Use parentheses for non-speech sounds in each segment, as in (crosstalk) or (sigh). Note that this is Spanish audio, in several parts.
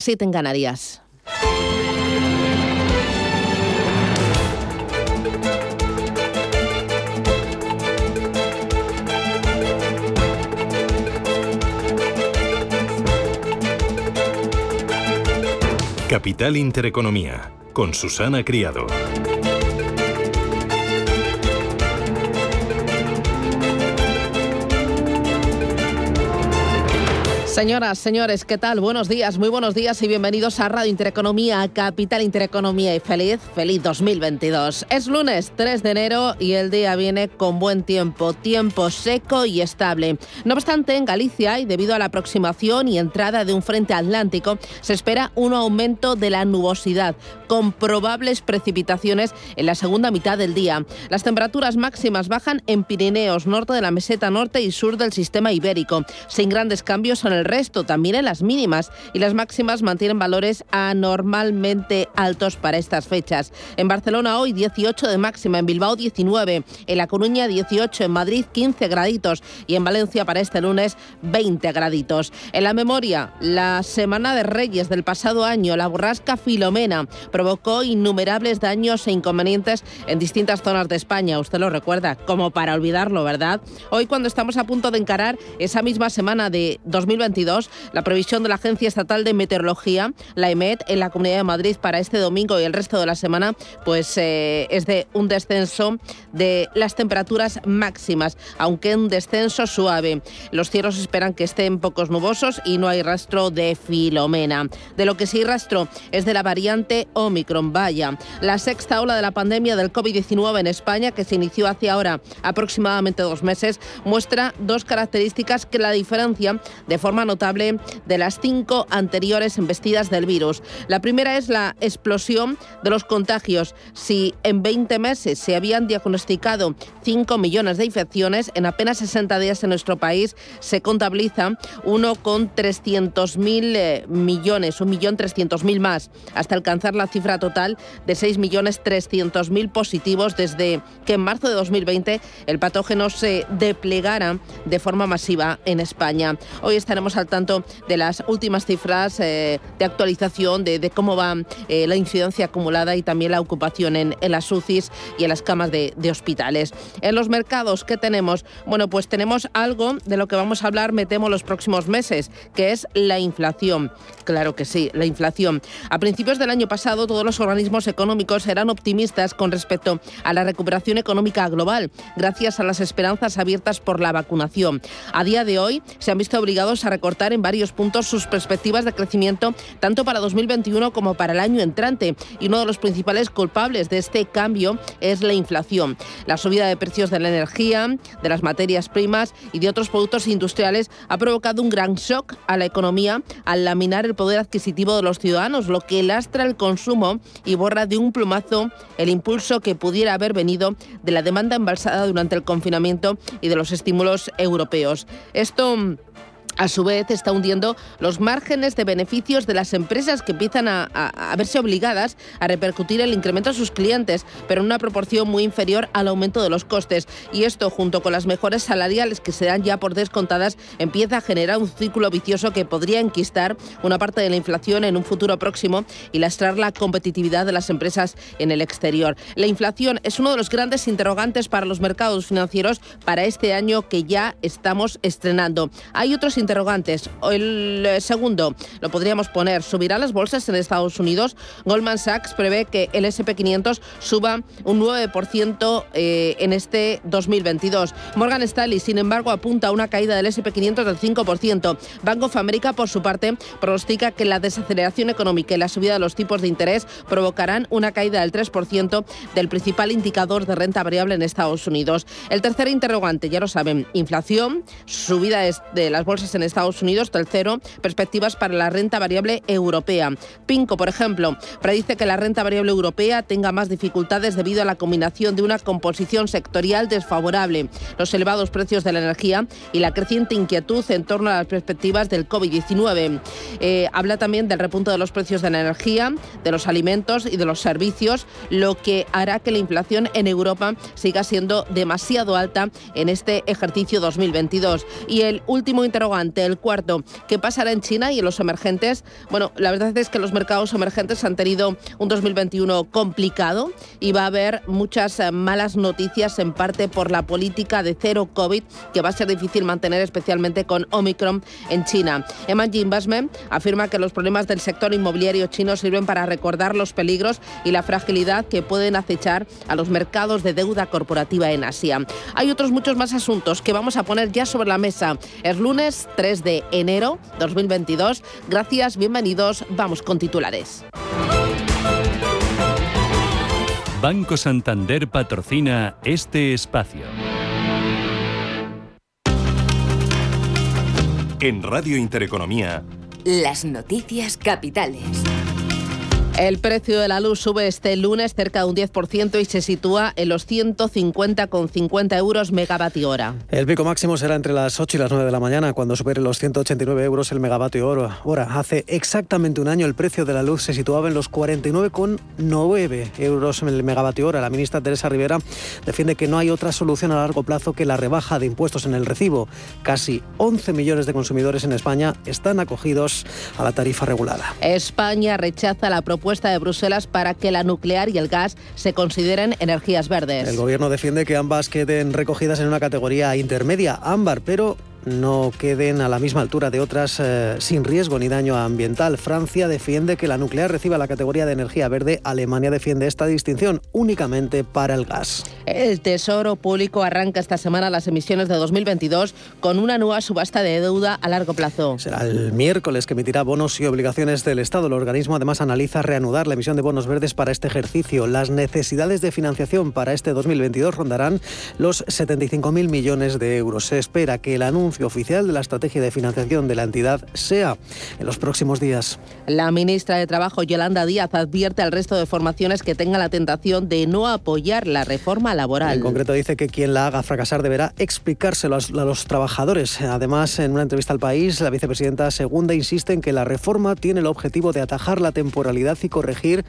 7 en Canarias. Capital Intereconomía, con Susana Criado. Señoras, señores, ¿qué tal? Buenos días, muy buenos días y bienvenidos a Radio Intereconomía, Capital Intereconomía y feliz, feliz 2022. Es lunes 3 de enero y el día viene con buen tiempo, tiempo seco y estable. No obstante, en Galicia y debido a la aproximación y entrada de un frente atlántico, se espera un aumento de la nubosidad, con probables precipitaciones en la segunda mitad del día. Las temperaturas máximas bajan en Pirineos, norte de la meseta norte y sur del sistema ibérico, sin grandes cambios en el resto, también en las mínimas, y las máximas mantienen valores anormalmente altos para estas fechas. En Barcelona hoy 18 de máxima, en Bilbao 19, en La Coruña 18, en Madrid 15 graditos y en Valencia para este lunes 20 graditos. En la memoria, la Semana de Reyes del pasado año, la borrasca Filomena provocó innumerables daños e inconvenientes en distintas zonas de España. Usted lo recuerda, como para olvidarlo, ¿verdad? Hoy cuando estamos a punto de encarar esa misma semana de 2022, la previsión de la Agencia Estatal de Meteorología, la EMET, en la Comunidad de Madrid para este domingo y el resto de la semana, pues eh, es de un descenso de las temperaturas máximas, aunque un descenso suave. Los cielos esperan que estén pocos nubosos y no hay rastro de filomena. De lo que sí rastro es de la variante Omicron. Vaya, la sexta ola de la pandemia del COVID-19 en España, que se inició hace ahora aproximadamente dos meses, muestra dos características que la diferencian de forma notable de las cinco anteriores embestidas del virus. La primera es la explosión de los contagios. Si en 20 meses se habían diagnosticado 5 millones de infecciones, en apenas 60 días en nuestro país se contabiliza uno con 300.000 eh, millones, 1.300.000 más, hasta alcanzar la cifra total de 6.300.000 positivos desde que en marzo de 2020 el patógeno se desplegara de forma masiva en España. Hoy estaremos al tanto de las últimas cifras eh, de actualización de, cómo va eh, la incidencia acumulada y también la ocupación en, las UCIs y en las camas de, de, hospitales. En los mercados, ¿qué tenemos? Bueno, pues tenemos algo de lo que vamos a hablar, me temo, los próximos meses, que es la inflación. Claro que sí, la inflación. A principios del año pasado, todos los organismos económicos eran optimistas con respecto a la recuperación económica global, gracias a las esperanzas abiertas por la vacunación. A día de hoy, se han visto obligados a recortar en varios puntos sus perspectivas de crecimiento tanto para 2021 como para el año entrante. Y uno de los principales culpables de este cambio es la inflación. La subida de precios de la energía, de las materias primas y de otros productos industriales ha provocado un gran shock a la economía al laminar el poder adquisitivo de los ciudadanos, lo que lastra el consumo y borra de un plumazo el impulso que pudiera haber venido de la demanda embalsada durante el confinamiento y de los estímulos europeos. Esto a su vez está hundiendo los márgenes de beneficios de las empresas que empiezan a, verse obligadas a repercutir el incremento a sus clientes, pero en una proporción muy inferior al aumento de los costes. Y esto, junto con las mejores salariales que se dan ya por descontadas, empieza a generar un círculo vicioso que podría enquistar una parte de la inflación en un futuro próximo y lastrar la competitividad de las empresas en el exterior. La inflación es uno de los grandes interrogantes para los mercados financieros para este año que ya estamos estrenando. Hay otros interrogantes. El eh, segundo, lo podríamos poner, ¿subirá las bolsas en Estados Unidos? Goldman Sachs prevé que el SP500 suba un 9% eh, en este 2022. Morgan Stanley, sin embargo, apunta a una caída del SP500 del 5%. Bank of America, por su parte, pronostica que la desaceleración económica y la subida de los tipos de interés provocarán una caída del 3% del principal indicador de renta variable en Estados Unidos. El tercer interrogante, ya lo saben, inflación, subida de las bolsas en Estados Unidos. Tercero, perspectivas para la renta variable europea. Pinco, por ejemplo, predice que la renta variable europea tenga más dificultades debido a la combinación de una composición sectorial desfavorable, los elevados precios de la energía y la creciente inquietud en torno a las perspectivas del COVID-19. Eh, habla también del repunto de los precios de la energía, de los alimentos y de los servicios, lo que hará que la inflación en Europa siga siendo demasiado alta en este ejercicio 2022. Y el último interrogante adelante. El cuarto, ¿qué pasará en China y en los emergentes? Bueno, la verdad es que los mercados emergentes han tenido un 2021 complicado y va a haber muchas eh, malas noticias en parte por la política de cero COVID que va a ser difícil mantener especialmente con Omicron en China. Emerging Investment afirma que los problemas del sector inmobiliario chino sirven para recordar los peligros y la fragilidad que pueden acechar a los mercados de deuda corporativa en Asia. Hay otros muchos más asuntos que vamos a poner ya sobre la mesa. Es lunes 3 de enero 2022. Gracias, bienvenidos. Vamos con titulares. Banco Santander patrocina este espacio. En Radio Intereconomía. Las noticias capitales. El precio de la luz sube este lunes cerca de un 10% y se sitúa en los 150,50 euros megavatio hora. El pico máximo será entre las 8 y las 9 de la mañana, cuando supere los 189 euros el megavatio hora. Hace exactamente un año el precio de la luz se situaba en los 49,9 euros el megavatio hora. La ministra Teresa Rivera defiende que no hay otra solución a largo plazo que la rebaja de impuestos en el recibo. Casi 11 millones de consumidores en España están acogidos a la tarifa regulada. España rechaza la propuesta de Bruselas para que la nuclear y el gas se consideren energías verdes. El gobierno defiende que ambas queden recogidas en una categoría intermedia, ámbar, pero no queden a la misma altura de otras eh, sin riesgo ni daño ambiental. Francia defiende que la nuclear reciba la categoría de energía verde. Alemania defiende esta distinción únicamente para el gas. El Tesoro Público arranca esta semana las emisiones de 2022 con una nueva subasta de deuda a largo plazo. Será el miércoles que emitirá bonos y obligaciones del Estado. El organismo además analiza reanudar la emisión de bonos verdes para este ejercicio. Las necesidades de financiación para este 2022 rondarán los 75.000 millones de euros. Se espera que el anuncio oficial de la estrategia de financiación de la entidad sea en los próximos días. La ministra de Trabajo, Yolanda Díaz, advierte al resto de formaciones que tengan la tentación de no apoyar la reforma laboral. En concreto dice que quien la haga fracasar deberá explicárselo a los trabajadores. Además, en una entrevista al país, la vicepresidenta segunda insiste en que la reforma tiene el objetivo de atajar la temporalidad y corregir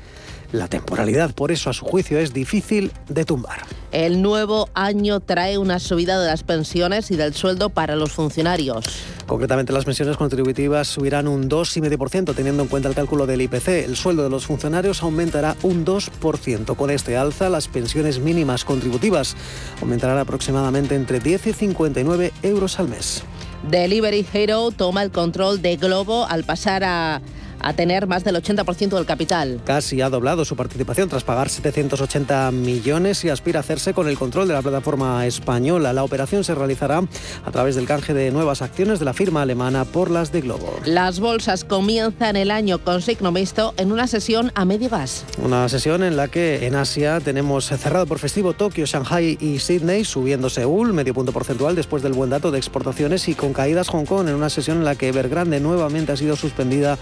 la temporalidad. Por eso, a su juicio, es difícil de tumbar. El nuevo año trae una subida de las pensiones y del sueldo para los funcionarios. Concretamente, las pensiones contributivas subirán un 2,5% teniendo en cuenta el cálculo del IPC. El sueldo de los funcionarios aumentará un 2%. Con este alza, las pensiones mínimas contributivas aumentarán aproximadamente entre 10 y 59 euros al mes. Delivery Hero toma el control de Globo al pasar a a tener más del 80% del capital. Casi ha doblado su participación tras pagar 780 millones y aspira a hacerse con el control de la plataforma española. La operación se realizará a través del canje de nuevas acciones de la firma alemana por las de Globo. Las bolsas comienzan el año con signo mixto en una sesión a medio gas. Una sesión en la que en Asia tenemos cerrado por festivo Tokio, Shanghai y Sydney, subiendo Seúl, medio punto porcentual después del buen dato de exportaciones y con caídas Hong Kong en una sesión en la que Evergrande nuevamente ha sido suspendida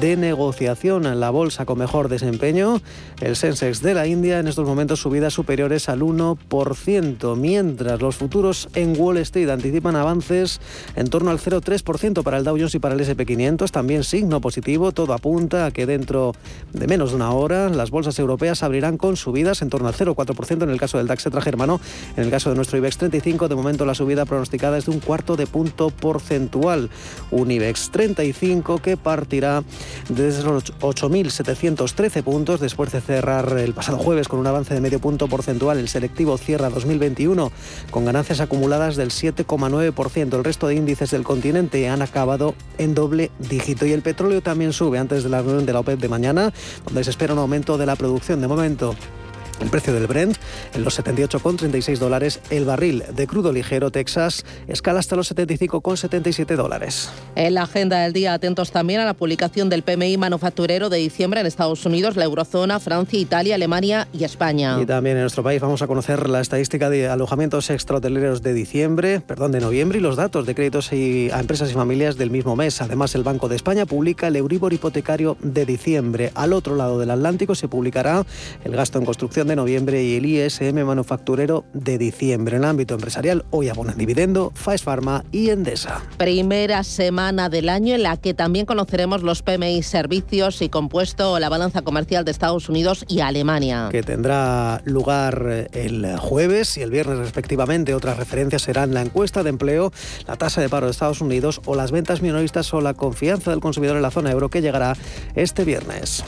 de negociación en la bolsa con mejor desempeño. El Sensex de la India en estos momentos subidas superiores al 1%, mientras los futuros en Wall Street anticipan avances en torno al 0,3% para el Dow Jones y para el SP500, también signo positivo, todo apunta a que dentro de menos de una hora las bolsas europeas abrirán con subidas en torno al 0,4% en el caso del DAX germano, en el caso de nuestro IBEX 35, de momento la subida pronosticada es de un cuarto de punto porcentual, un IBEX 35 que partirá desde los 8.713 puntos después de cerrar el pasado jueves con un avance de medio punto porcentual. El selectivo cierra 2021 con ganancias acumuladas del 7,9%. El resto de índices del continente han acabado en doble dígito y el petróleo también sube antes de la reunión de la OPEP de mañana, donde se espera un aumento de la producción. De momento, el precio del Brent en los 78,36 dólares. El barril de crudo ligero Texas escala hasta los 75,77 dólares. En la agenda del día, atentos también a la publicación del PMI manufacturero de diciembre en Estados Unidos, la eurozona, Francia, Italia, Alemania y España. Y también en nuestro país vamos a conocer la estadística de alojamientos extrahoteleros de diciembre, perdón, de noviembre y los datos de créditos y, a empresas y familias del mismo mes. Además, el Banco de España publica el Euribor hipotecario de diciembre. Al otro lado del Atlántico se publicará el gasto en construcción de noviembre y el ISM manufacturero de diciembre. En el ámbito empresarial, hoy abonan dividendo Faes Pharma y Endesa. Primera semana del año en la que también conoceremos los PMI servicios y compuesto la balanza comercial de Estados Unidos y Alemania. Que tendrá lugar el jueves y el viernes respectivamente. Otras referencias serán la encuesta de empleo, la tasa de paro de Estados Unidos o las ventas minoristas o la confianza del consumidor en la zona euro que llegará este viernes.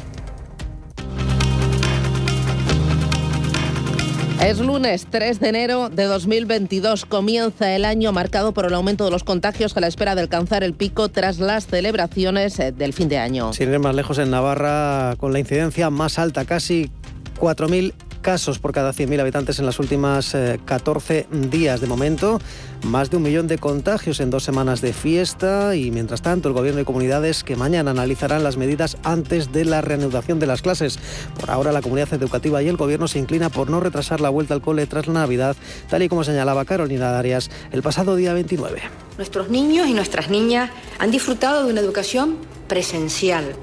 Es lunes 3 de enero de 2022. Comienza el año marcado por el aumento de los contagios a la espera de alcanzar el pico tras las celebraciones eh, del fin de año. Sin ir más lejos, en Navarra, con la incidencia más alta, casi 4.000 casos por cada 100.000 habitantes en las últimas 14 eh, días. De momento, más de un millón de contagios en dos semanas de fiesta y, mientras tanto, el Gobierno y comunidades que mañana analizarán las medidas antes de la reanudación de las clases. Por ahora, la comunidad educativa y el Gobierno se inclina por no retrasar la vuelta al cole tras la Navidad, tal y como señalaba Carolina Darias el pasado día 29. Nuestros niños y nuestras niñas han disfrutado de una educación presencial.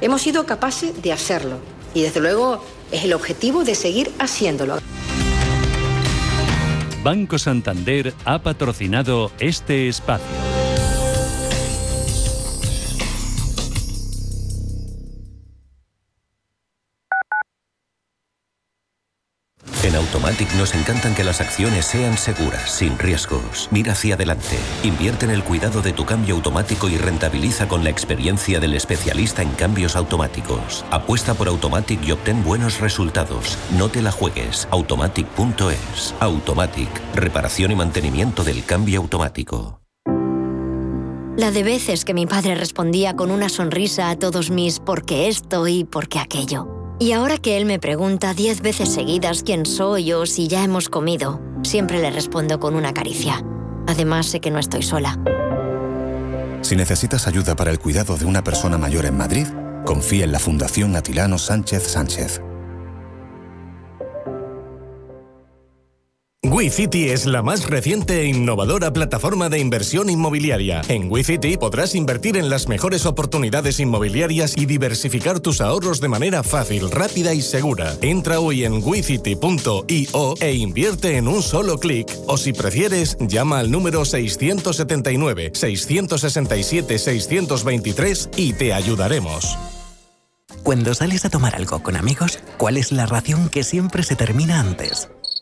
Hemos sido capaces de hacerlo y, desde luego, es el objetivo de seguir haciéndolo. Banco Santander ha patrocinado este espacio. En Automatic nos encantan que las acciones sean seguras, sin riesgos. Mira hacia adelante. Invierte en el cuidado de tu cambio automático y rentabiliza con la experiencia del especialista en cambios automáticos. Apuesta por Automatic y obtén buenos resultados. No te la juegues. Automatic.es. Automatic. Reparación y mantenimiento del cambio automático. La de veces que mi padre respondía con una sonrisa a todos mis porque esto y porque aquello. Y ahora que él me pregunta diez veces seguidas quién soy o si ya hemos comido, siempre le respondo con una caricia. Además, sé que no estoy sola. Si necesitas ayuda para el cuidado de una persona mayor en Madrid, confía en la Fundación Atilano Sánchez Sánchez. WeCity es la más reciente e innovadora plataforma de inversión inmobiliaria. En WeCity podrás invertir en las mejores oportunidades inmobiliarias y diversificar tus ahorros de manera fácil, rápida y segura. Entra hoy en wecity.io e invierte en un solo clic. O si prefieres, llama al número 679-667-623 y te ayudaremos. Cuando sales a tomar algo con amigos, ¿cuál es la ración que siempre se termina antes?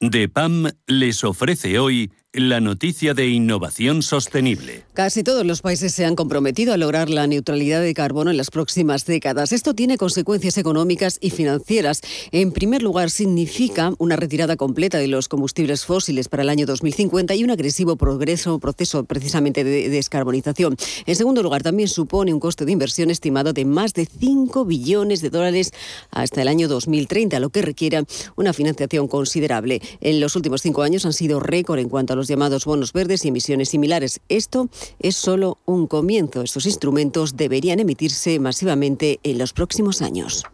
DEPAM les ofrece hoy la noticia de innovación sostenible. Casi todos los países se han comprometido a lograr la neutralidad de carbono en las próximas décadas. Esto tiene consecuencias económicas y financieras. En primer lugar, significa una retirada completa de los combustibles fósiles para el año 2050 y un agresivo progreso, proceso precisamente de descarbonización. En segundo lugar, también supone un costo de inversión estimado de más de 5 billones de dólares hasta el año 2030, lo que requiere una financiación considerable. En los últimos cinco años han sido récord en cuanto a los llamados bonos verdes y emisiones similares. Esto es solo un comienzo. Estos instrumentos deberían emitirse masivamente en los próximos años.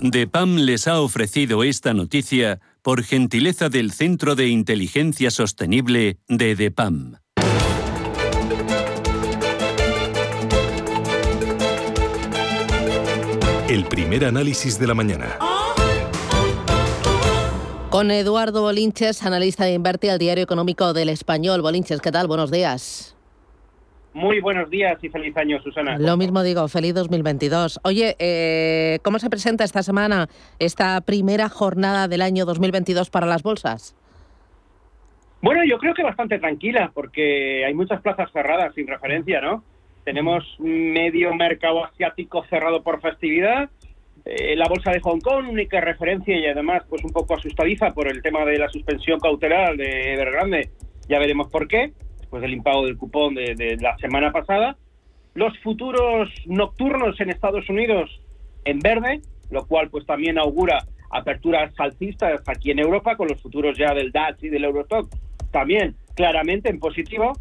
DEPAM les ha ofrecido esta noticia por gentileza del Centro de Inteligencia Sostenible de DEPAM. El primer análisis de la mañana. Con Eduardo Bolinches, analista de Inverti al Diario Económico del Español. Bolinches, ¿qué tal? Buenos días. Muy buenos días y feliz año, Susana. Lo mismo digo, feliz 2022. Oye, eh, ¿cómo se presenta esta semana esta primera jornada del año 2022 para las bolsas? Bueno, yo creo que bastante tranquila, porque hay muchas plazas cerradas sin referencia, ¿no? Tenemos medio mercado asiático cerrado por festividad, Eh, la bolsa de Hong Kong, única referencia y además pues un poco asustadiza por el tema de la suspensión cautelar de Evergrande. Ya veremos por qué, después del impago del cupón de, la semana pasada. Los futuros nocturnos en Estados Unidos en verde, lo cual pues también augura aperturas alcistas aquí en Europa, con los futuros ya del DAX y del Eurostock también claramente en positivo,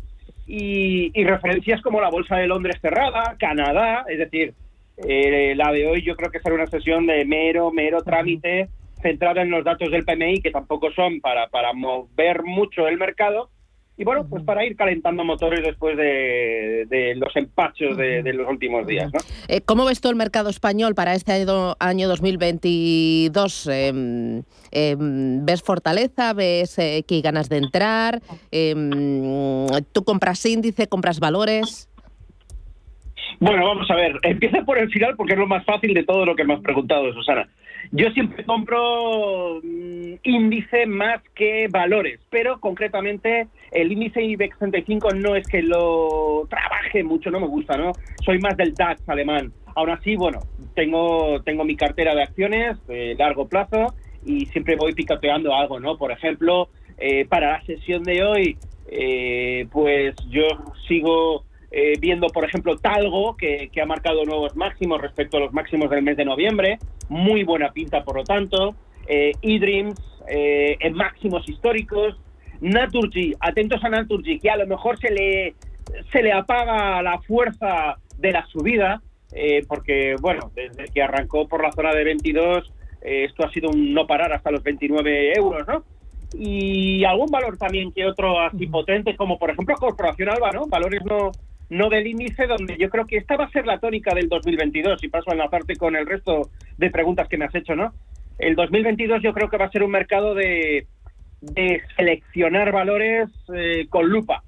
y referencias como la Bolsa de Londres cerrada, Canadá, es decir, eh, la de hoy yo creo que será una sesión de mero, mero trámite centrada en los datos del PMI, que tampoco son para, para mover mucho el mercado, y bueno, pues para ir calentando motores después de, de los empachos de, de, los últimos días. ¿no? Eh, ¿Cómo ves tú el mercado español para este año, año 2022? Eh, eh, ¿Ves fortaleza? ¿Ves eh, que hay ganas de entrar? Em, ¿Tú compras índice, compras valores? Bueno, vamos a ver. Empieza por el final porque es lo más fácil de todo lo que me has preguntado, Susana. Yo siempre compro mmm, índice más que valores, pero concretamente el índice IBEX 35 no es que lo trabaje mucho, no me gusta, ¿no? Soy más del DAX alemán. Aún así, bueno, tengo, tengo mi cartera de acciones de largo plazo y siempre voy picoteando algo, ¿no? Por ejemplo, eh, para la sesión de hoy, eh, pues yo sigo eh, viendo, por ejemplo, Talgo, que, que, ha marcado nuevos máximos respecto a los máximos del mes de noviembre. Muy buena pinta, por lo tanto. Eh, eDreams, eh, en máximos históricos. Naturgy, atentos a Naturgy, que a lo mejor se le, se le apaga la fuerza de la subida, eh, porque, bueno, desde que arrancó por la zona de 22, eh, esto ha sido un no parar hasta los 29 euros, ¿no? Y algún valor también que otro así potente, como por ejemplo Corporación Alba, ¿no? Valores no, no del índice, donde yo creo que esta va a ser la tónica del 2022, y paso a enlazarte con el resto de preguntas que me has hecho, ¿no? El 2022 yo creo que va a ser un mercado de, de seleccionar valores eh, con lupa.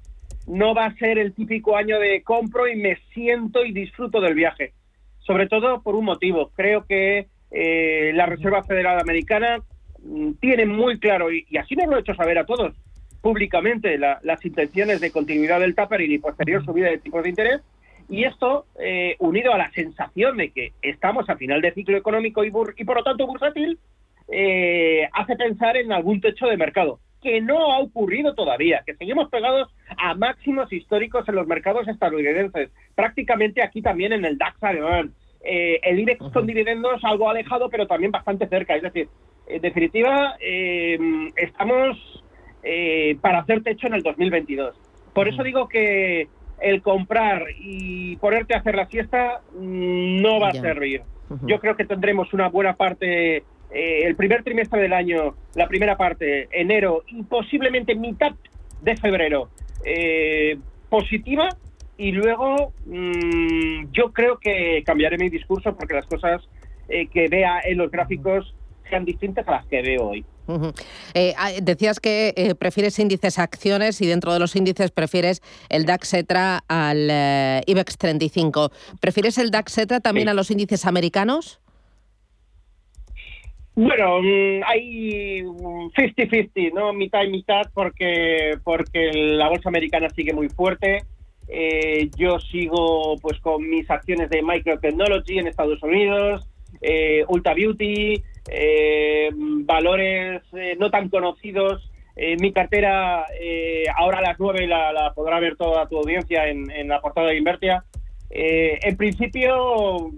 No va a ser el típico año de compro y me siento y disfruto del viaje. Sobre todo por un motivo. Creo que eh, la Reserva Federal Americana mm, tiene muy claro, y, y así nos lo he hecho saber a todos, públicamente la, las intenciones de continuidad del tapering y posterior subida de tipos de interés. Y esto, eh, unido a la sensación de que estamos a final de ciclo económico y, bur y por lo tanto bursátil, eh, hace pensar en algún techo de mercado, que no ha ocurrido todavía, que seguimos pegados a máximos históricos en los mercados estadounidenses, prácticamente aquí también en el DAX alemán. Eh, el IBEX uh -huh. con dividendos algo alejado, pero también bastante cerca. Es decir, en definitiva, eh, estamos eh, para hacer techo en el 2022. Por eso digo que el comprar y ponerte a hacer la siesta mm, no va a servir. Yo creo que tendremos una buena parte, eh, el primer trimestre del año, la primera parte, enero y posiblemente mitad de febrero, eh, positiva. Y luego mmm, yo creo que cambiaré mi discurso porque las cosas eh, que vea en los gráficos sean distintas a las que veo hoy. Uh -huh. eh, decías que eh, prefieres índices a acciones y dentro de los índices prefieres el DAX Etra al eh, IBEX 35. ¿Prefieres el DAX Etra también sí. a los índices americanos? Bueno, mm, hay 50-50, ¿no? Mitad y mitad porque, porque la bolsa americana sigue muy fuerte. Eh, yo sigo pues con mis acciones de microtechnology en Estados Unidos, Ulta Beauty, eh, valores eh, no tan conocidos. Eh, mi cartera eh, ahora a las 9 la, la, podrá ver toda tu audiencia en, en la portada de Invertia. Eh, en principio,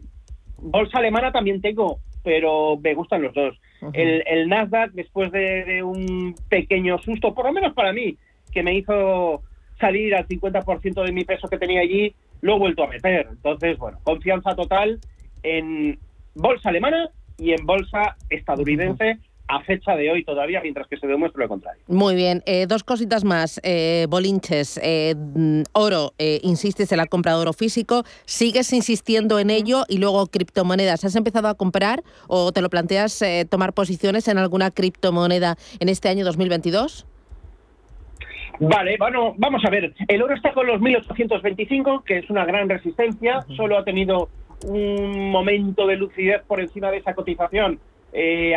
bolsa alemana también tengo, pero me gustan los dos. Uh -huh. el, el, Nasdaq, después de, de, un pequeño susto, por lo menos para mí, que me hizo salir al 50% de mi peso que tenía allí, lo he vuelto a meter. Entonces, bueno, confianza total en bolsa alemana y en bolsa estadounidense. A fecha de hoy todavía, mientras que se demuestre lo contrario. Muy bien. Eh, dos cositas más. Eh, Bolinches, eh, oro, eh, insistes en la compra de oro físico, sigues insistiendo en ello y luego criptomonedas. ¿Has empezado a comprar o te lo planteas tomar posiciones en alguna criptomoneda en este año 2022? Vale, bueno, vamos a ver. El oro está con los 1825, que es una gran resistencia. Solo ha tenido un momento de lucidez por encima de esa cotización eh,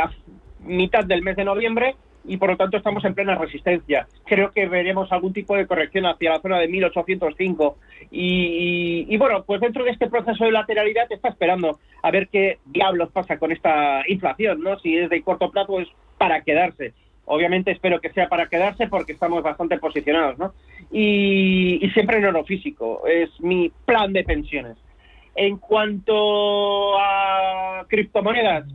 mitad del mes de noviembre, y por lo tanto estamos en plena resistencia. Creo que veremos algún tipo de corrección hacia la zona de 1805 y, y, bueno, pues dentro de este proceso de lateralidad está esperando a ver qué diablos pasa con esta inflación, ¿no? Si es de corto plazo es para quedarse. Obviamente espero que sea para quedarse porque estamos bastante posicionados, ¿no? Y, y siempre en oro físico, es mi plan de pensiones. En cuanto a criptomonedas,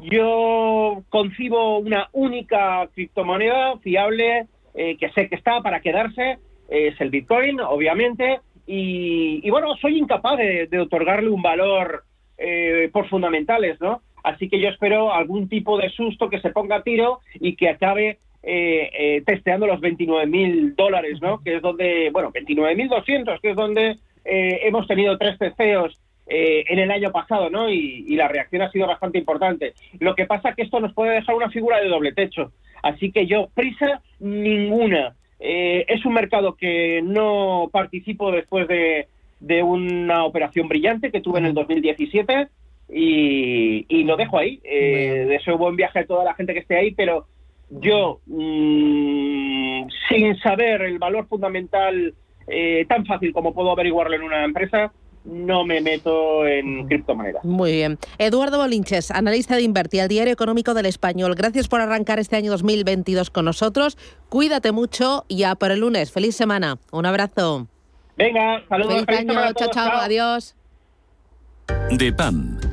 yo concibo una única criptomoneda fiable eh, que sé que está para quedarse, es el Bitcoin, obviamente, y, bueno, soy incapaz de, otorgarle un valor eh, por fundamentales, ¿no? Así que yo espero algún tipo de susto que se ponga a tiro y que acabe eh, testeando los 29 mil dólares, ¿no? Que es donde, bueno, 29.200, que es donde hemos tenido tres testeos eh, en el año pasado, ¿no? Y, la reacción ha sido bastante importante. Lo que pasa es que esto nos puede dejar una figura de doble techo. Así que yo, prisa ninguna. Eh, es un mercado que no participo después de, una operación brillante que tuve en el 2017 y, y lo dejo ahí. Eh, deseo buen viaje a toda la gente que esté ahí, pero yo, mm, sin saber el valor fundamental eh, tan fácil como puedo averiguarlo en una empresa, no me meto en criptomonedas. Muy bien. Eduardo Bolinches, analista de Inverti, al Diario Económico del Español. Gracias por arrancar este año 2022 con nosotros. Cuídate mucho y ya por el lunes. Feliz semana. Un abrazo. Venga, saludos. Feliz, año. chao, chao. Adiós. DEPAM,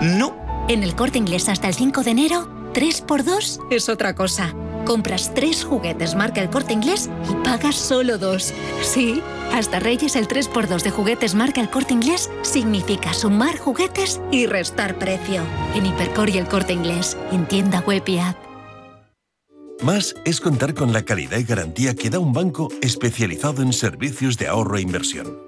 No. En el corte inglés hasta el 5 de enero, 3 por 2 es otra cosa. Compras 3 juguetes marca el corte inglés y pagas solo 2. Sí, hasta Reyes el 3 por 2 de juguetes marca el corte inglés significa sumar juguetes y restar precio. En Hipercor y el corte inglés, en tienda web y app. Más es contar con la calidad y garantía que da un banco especializado en servicios de ahorro e inversión.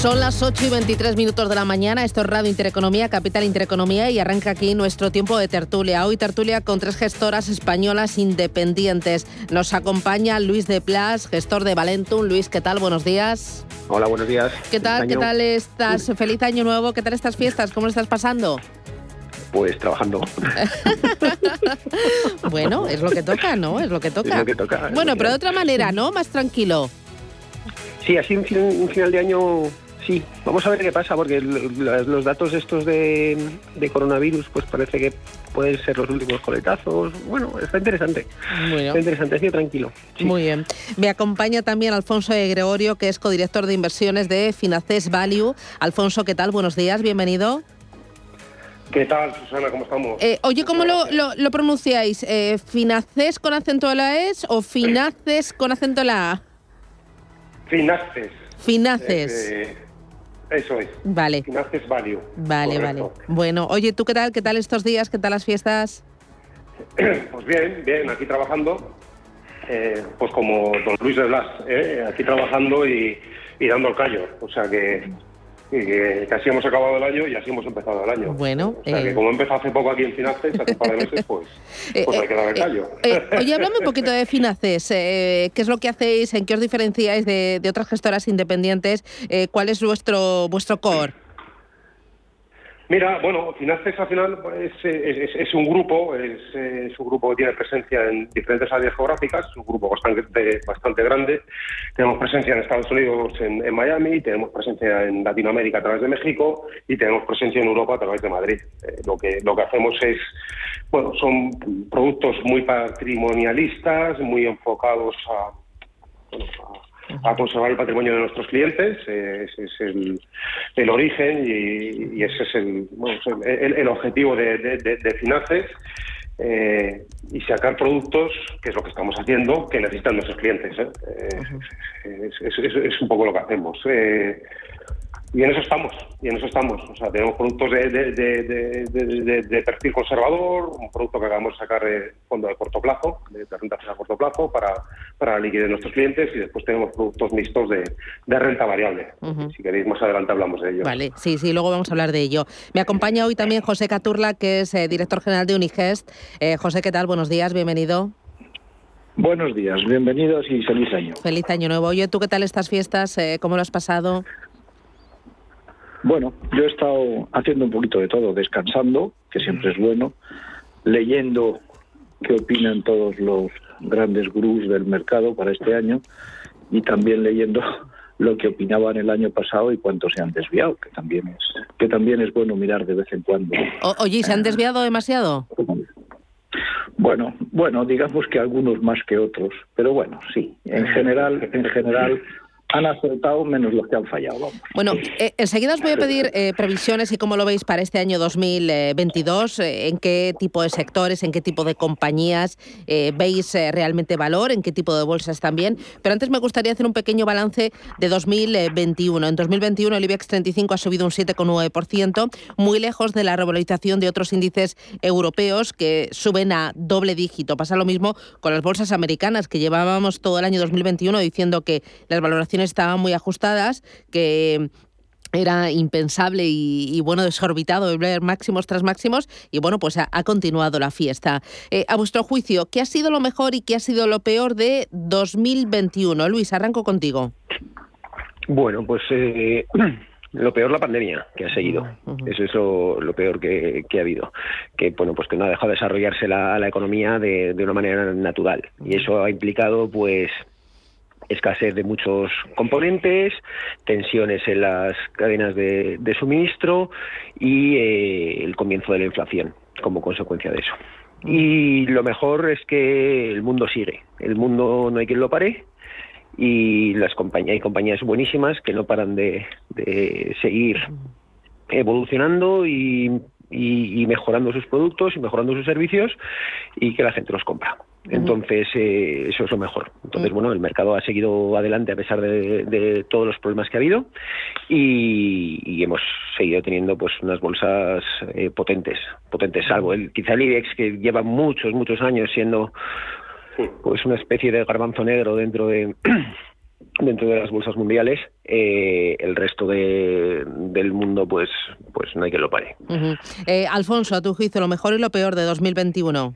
Son las 8 y 23 minutos de la mañana. Esto es Radio Intereconomía, Capital Intereconomía y arranca aquí nuestro tiempo de tertulia. Hoy tertulia con tres gestoras españolas independientes. Nos acompaña Luis de Plas, gestor de Valentum. Luis, ¿qué tal? Buenos días. Hola, buenos días. ¿Qué tal? ¿Qué tal estás? Feliz año nuevo. ¿Qué tal estas fiestas? ¿Cómo lo estás pasando? Pues trabajando. (laughs) bueno, es lo que toca, ¿no? Es lo que toca. Es lo que toca bueno, pero de otra manera, ¿no? Más tranquilo. Sí, así un, un final de año Sí, vamos a ver qué pasa, porque los datos estos de, coronavirus, pues parece que pueden ser los últimos coletazos. Bueno, está interesante. Está interesante, así tranquilo. Muy bien. Me acompaña también Alfonso de Gregorio, que es codirector de inversiones de Finaces Value. Alfonso, ¿qué tal? Buenos días, bienvenido. ¿Qué tal, Susana? ¿Cómo estamos? Eh, oye, ¿cómo lo, lo, pronunciáis? Eh, ¿Finaces con acento a la S o Finaces con acento a la A? Finaces. Finaces. Eh, eso es. Vale. Finances Value. Vale, vale. Bueno, oye, ¿tú qué tal? ¿Qué tal estos días? ¿Qué tal las fiestas? (clears throat) Pues bien, bien, aquí trabajando. Eh, pues como don Luis de Blas, eh, aquí trabajando y, y dando el callo. O sea que, que casi hemos acabado el año y así hemos empezado el año. Bueno, O sea que eh, como he empezado hace poco aquí en Finances, hace un par de meses, pues, (laughs) Eh, pues hay que dar el callo. eh, oye, háblame un poquito de Finaces. eh, ¿Qué es lo que hacéis? ¿En qué os diferenciáis de, de otras gestoras independientes? Eh, ¿Cuál es vuestro vuestro core? Mira, bueno, Finances al final es, es- un grupo, es, un grupo que tiene presencia en diferentes áreas geográficas, es un grupo bastante, bastante grande. Tenemos presencia en Estados Unidos, en, Miami, tenemos presencia en Latinoamérica a través de México y tenemos presencia en Europa a través de Madrid. Eh, lo, que, lo que hacemos es, bueno, son productos muy patrimonialistas, muy enfocados a, a- conservar el patrimonio de nuestros clientes. eh, ese es el, el origen y, y ese es el, bueno, el, objetivo de, de, de- de Finances. eh, y sacar productos, que es lo que estamos haciendo, que necesitan nuestros clientes. ¿eh? Eh, es- es un poco lo que hacemos. Y en eso estamos, y en eso estamos. O sea, tenemos productos de, de, de- de- de- de- de perfil conservador, un producto que acabamos de sacar de fondo de corto plazo, de, de renta fija a corto plazo, para, para la liquidez de nuestros clientes, y después tenemos productos mixtos de, de renta variable. Si queréis, más adelante hablamos de ello. Vale, sí, sí, luego vamos a hablar de ello. Me acompaña hoy también José Caturla, que es eh, director general de Unigest. Eh, José, ¿qué tal? Buenos días, bienvenido. Buenos días, bienvenidos y feliz año. Feliz año nuevo. Oye, ¿tú qué tal estas fiestas? Eh, ¿Cómo lo has pasado? Bueno, yo he estado haciendo un poquito de todo, descansando, que siempre es bueno, leyendo qué opinan todos los grandes gurús del mercado para este año y también leyendo (laughs) lo que opinaban el año pasado y cuánto se han desviado, que también es que también es bueno mirar de vez en cuando. O- oye, ¿y ¿se han desviado demasiado? Bueno, bueno, digamos que algunos más que otros, pero bueno, sí, en general, en general han acertado menos los que han fallado. Vamos. Bueno, eh, enseguida os voy a pedir eh, previsiones y cómo lo veis para este año 2022, eh, en qué tipo de sectores, en qué tipo de compañías eh, veis eh, realmente valor, en qué tipo de bolsas también. Pero antes me gustaría hacer un pequeño balance de 2021. En 2021 el IBEX 35 ha subido un 7,9%, muy lejos de la revalorización de otros índices europeos que suben a doble dígito. Pasa lo mismo con las bolsas americanas, que llevábamos todo el año 2021 diciendo que las valoraciones estaban muy ajustadas, que era impensable y, y, bueno, desorbitado ver máximos tras máximos y bueno, pues ha, ha continuado la fiesta. Eh, a vuestro juicio, ¿qué ha sido lo mejor y qué ha sido lo peor de 2021? Luis, arranco contigo. Bueno, pues eh, (clears throat) lo peor la pandemia que ha seguido. Eso es lo, lo peor que, que ha habido. Que bueno, pues que no ha dejado de desarrollarse la, la economía de, de una manera natural. Y eso ha implicado pues escasez de muchos componentes, tensiones en las cadenas de, de suministro y eh, el comienzo de la inflación como consecuencia de eso. Y lo mejor es que el mundo sigue, el mundo no hay quien lo pare y las compañías hay compañías buenísimas que no paran de, de seguir evolucionando y, y, y, mejorando sus productos y mejorando sus servicios y que la gente los compra. Entonces, eh, eso es lo mejor. Entonces, bueno, el mercado ha seguido adelante a pesar de, de todos los problemas que ha habido y, y hemos seguido teniendo pues unas bolsas eh, potentes, potentes, salvo el, quizá el IBEX que lleva muchos, muchos años siendo pues una especie de garbanzo negro dentro de (clears throat) dentro de las bolsas mundiales eh, el resto de, del mundo pues pues no hay que lo pare. Uh -huh. eh, Alfonso a tu juicio lo mejor y lo peor de 2021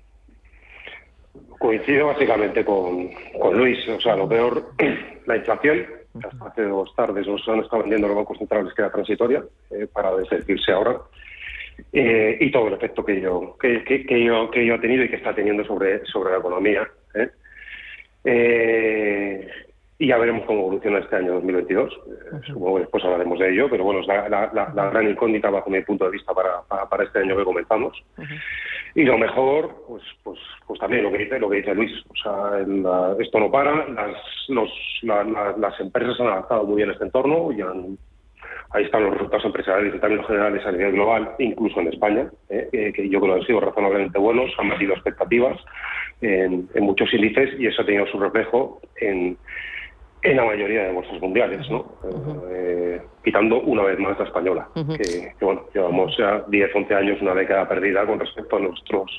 coincido básicamente con, con Luis o sea lo peor (clears throat) la inflación. Hasta hace dos tardes nos han estado vendiendo los bancos centrales que era transitoria eh, para desdecirse ahora. Eh, y todo el efecto que yo que, que, que, yo que yo ha tenido y que está teniendo sobre sobre la economía ¿eh? Eh, y ya veremos cómo evoluciona este año 2022 eh, supongo que después hablaremos de ello pero bueno es la, la, la, la gran incógnita bajo mi punto de vista para, para, para este año que comenzamos. Uh -huh. y lo mejor pues pues pues también lo que dice lo que dice Luis. O sea esto no para las los las empresas han adaptado muy bien este entorno y han ahí están los resultados empresariales y también los generales a nivel global, incluso en España, eh, que yo creo que han sido razonablemente buenos, han batido expectativas en, en, muchos índices y eso ha tenido su reflejo en, en la mayoría de bolsas mundiales, ¿no? Eh, quitando una vez más la española, que, bueno, llevamos ya 10, 11 años, una década perdida con respecto a nuestros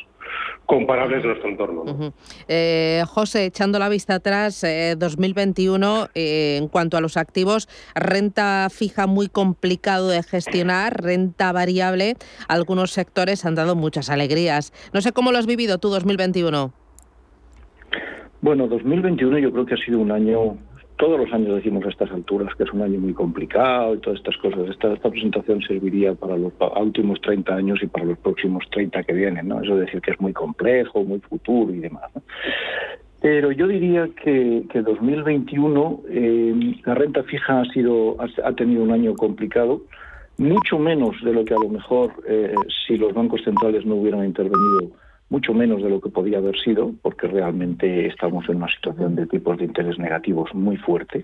comparables de nuestro entorno. Eh, José, echando la vista atrás, 2021, en cuanto a los activos, renta fija muy complicado de gestionar, renta variable, algunos sectores han dado muchas alegrías. No sé cómo lo has vivido tú 2021. Bueno, 2021 yo creo que ha sido un año todos los años decimos a estas alturas que es un año muy complicado y todas estas cosas. Esta, presentación serviría para los últimos 30 años y para los próximos 30 que vienen, ¿no? Eso es decir que es muy complejo, muy futuro y demás. Pero yo diría que, que 2021 eh, la renta fija ha sido ha, tenido un año complicado, mucho menos de lo que a lo mejor eh, si los bancos centrales no hubieran intervenido mucho menos de lo que podía haber sido, porque realmente estamos en una situación de tipos de interés negativos muy fuerte,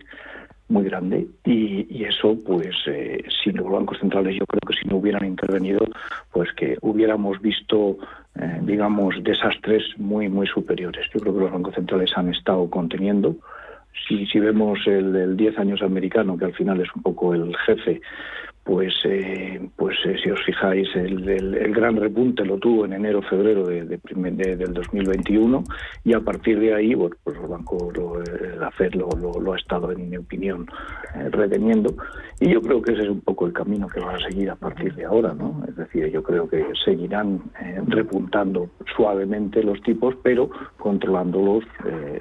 muy grande, y, eso, pues, eh, si los bancos centrales, yo creo que si no hubieran intervenido, pues que hubiéramos visto, eh, digamos, desastres muy, muy superiores. Yo creo que los bancos centrales han estado conteniendo. Si, si vemos el, el 10 años americano, que al final es un poco el jefe, pues, eh, pues eh, si os fijáis, el, el, gran repunte lo tuvo en enero-febrero de, de, del 2021 y a partir de ahí, bueno, pues el banco, lo, eh, la FED lo, lo, ha estado, en mi opinión, reteniendo y yo creo que ese es un poco el camino que va a seguir a partir de ahora, ¿no? Es decir, yo creo que seguirán repuntando suavemente los tipos, pero controlándolos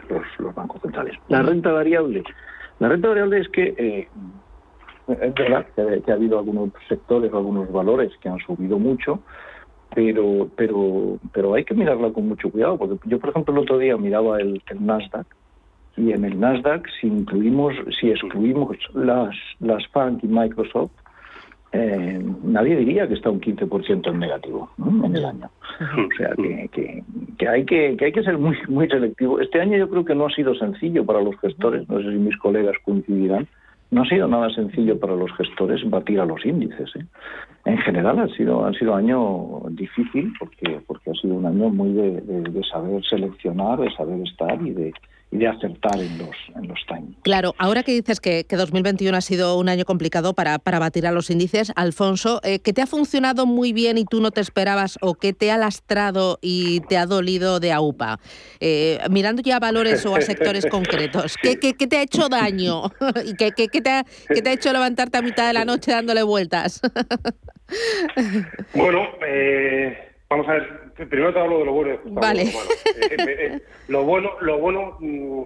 los, los bancos centrales. La renta variable. La renta variable es que es verdad que, ha habido algunos sectores, algunos valores que han subido mucho, pero pero pero hay que mirarla con mucho cuidado, porque yo, por ejemplo, el otro día miraba el, Nasdaq y en el Nasdaq, si incluimos, si excluimos las, las FANG y Microsoft, eh, nadie diría que está un 15% en negativo en el año. O sea que, que, que, hay que, que hay que ser muy muy selectivo. Este año yo creo que no ha sido sencillo para los gestores, no sé si mis colegas coincidirán, no ha sido nada sencillo para los gestores batir a los índices. ¿eh? En general ha sido ha sido año difícil porque porque ha sido un año muy de saber seleccionar, de saber estar y de de acertar en los, en los timings. Claro, ahora que dices que, que 2021 ha sido un año complicado para, para batir a los índices, Alfonso, eh, ¿qué te ha funcionado muy bien y tú no te esperabas o qué te ha lastrado y te ha dolido de AUPA? Eh, mirando ya a valores o a sectores (laughs) concretos, ¿qué, qué, qué te ha hecho daño (laughs) y qué, qué, qué, te ha, qué te ha hecho levantarte a mitad de la noche dándole vueltas? (laughs) bueno, eh, vamos a ver, primero te hablo de lo bueno y vale. lo malo. Eh, eh, eh, lo bueno, lo bueno, mm,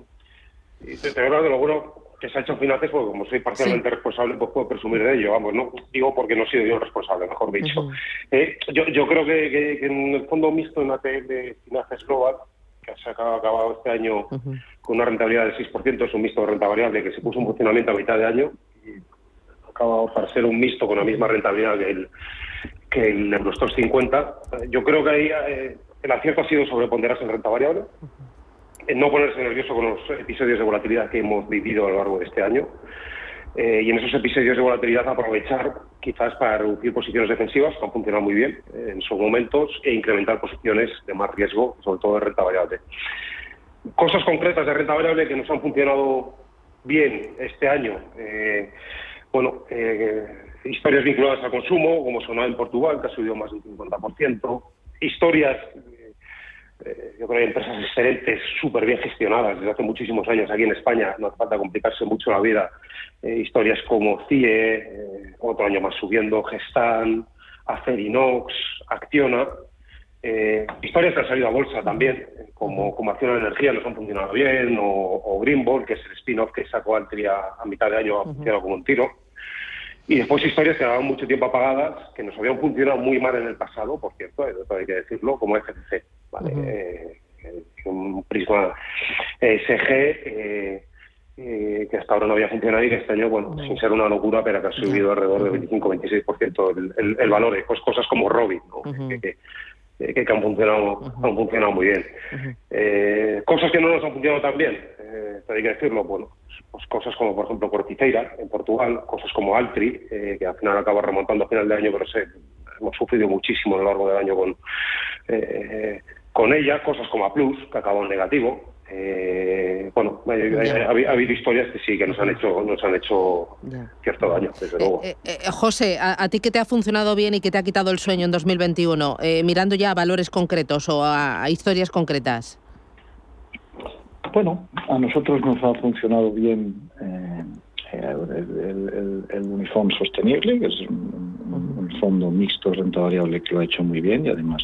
te, te hablar de lo bueno que se ha hecho finanzas, porque como soy parcialmente responsable, pues puedo presumir de ello, vamos, no digo porque no he sido yo responsable, mejor dicho. yo, yo creo que, en el fondo mixto en ATL de Finanzas Global, que se ha acabado este año con una rentabilidad del 6%, es un mixto de renta variable que se puso en funcionamiento a mitad de año y acaba para ser un mixto con la misma rentabilidad que el, que el Eurostox 50. Yo creo que ahí eh, el acierto ha sido sobreponderarse en renta variable, no ponerse nervioso con los episodios de volatilidad que hemos vivido a lo largo de este año. Eh, y en esos episodios de volatilidad aprovechar quizás para reducir posiciones defensivas, que han funcionado muy bien en esos momentos, e incrementar posiciones de más riesgo, sobre todo de renta variable. Cosas concretas de renta variable que nos han funcionado bien este año. Eh, bueno, historias vinculadas al consumo, como sonaba en Portugal, que ha subido más del 50%, historias, eh, yo creo que hay empresas excelentes, súper bien gestionadas desde hace muchísimos años aquí en España, no hace falta complicarse mucho la vida, eh, historias como CIE, eh, otro año más subiendo, Gestan, Acerinox, Acciona, historias que han salido a bolsa también, como, como Acciona Energía, nos han funcionado bien, o, o Greenball, que es el spin-off que sacó Altria a mitad de año, ha funcionado como un tiro. Y después historias que llevaban mucho tiempo apagadas, que nos habían funcionado muy mal en el pasado, por cierto, hay que decirlo, como FCC, ¿vale? Eh, un prisma SG eh, eh, que hasta ahora no había funcionado y que este año, bueno, sin ser una locura, pero que ha subido alrededor del 25-26% el, el, el, valor. Pues cosas como Robin, que, que, han, funcionado, han funcionado muy bien. cosas que no nos han funcionado tan bien, hay que decirlo, bueno, pues cosas como, por ejemplo, Corticeira, en Portugal, cosas como Altri, eh, que al final acaba remontando a final de año, pero se, hemos sufrido muchísimo a lo largo del año con, eh, con ella, cosas como A Plus, que acabó en negativo, eh, eh, bueno, ha, habido historias que sí, que nos han hecho, nos han hecho cierto daño, desde luego. José, ¿a, ti qué te ha funcionado bien y qué te ha quitado el sueño en 2021? mirando ya a valores concretos o a, historias concretas. Bueno, a nosotros nos ha funcionado bien el, el, sostenible, que es un, fondo mixto renta variable que lo ha hecho muy bien y además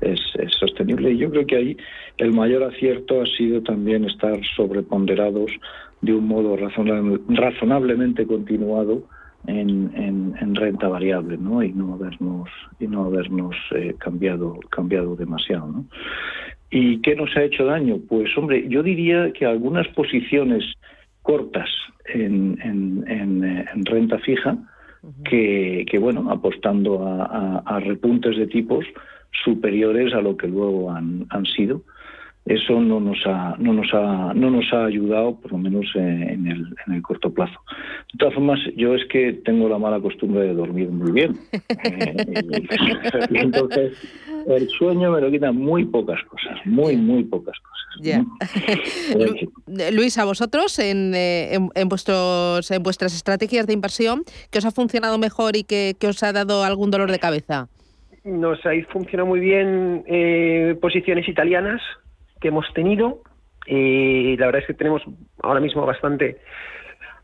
es, sostenible. Y yo creo que ahí el mayor acierto ha sido también estar sobreponderados de un modo razonablemente continuado en, en, renta variable, ¿no? Y no habernos y no habernos eh, cambiado cambiado demasiado, ¿no? ¿Y qué nos ha hecho daño? Pues hombre, yo diría que algunas posiciones cortas en, en, renta fija que, que, bueno, apostando a, repuntes de tipos superiores a lo que luego han, han sido eso no nos ha no nos ha no nos ha ayudado por lo menos en el, en el corto plazo. De todas formas yo es que tengo la mala costumbre de dormir muy bien. (laughs) Eh, (laughs) entonces el sueño me lo quita muy pocas cosas muy muy pocas cosas (laughs) Luis a vosotros en, eh, en, en, vuestros en vuestras estrategias de inversión qué os ha funcionado mejor y qué, os ha dado algún dolor de cabeza nos ha funcionado muy bien eh, posiciones italianas que hemos tenido. y la verdad es que tenemos ahora mismo bastante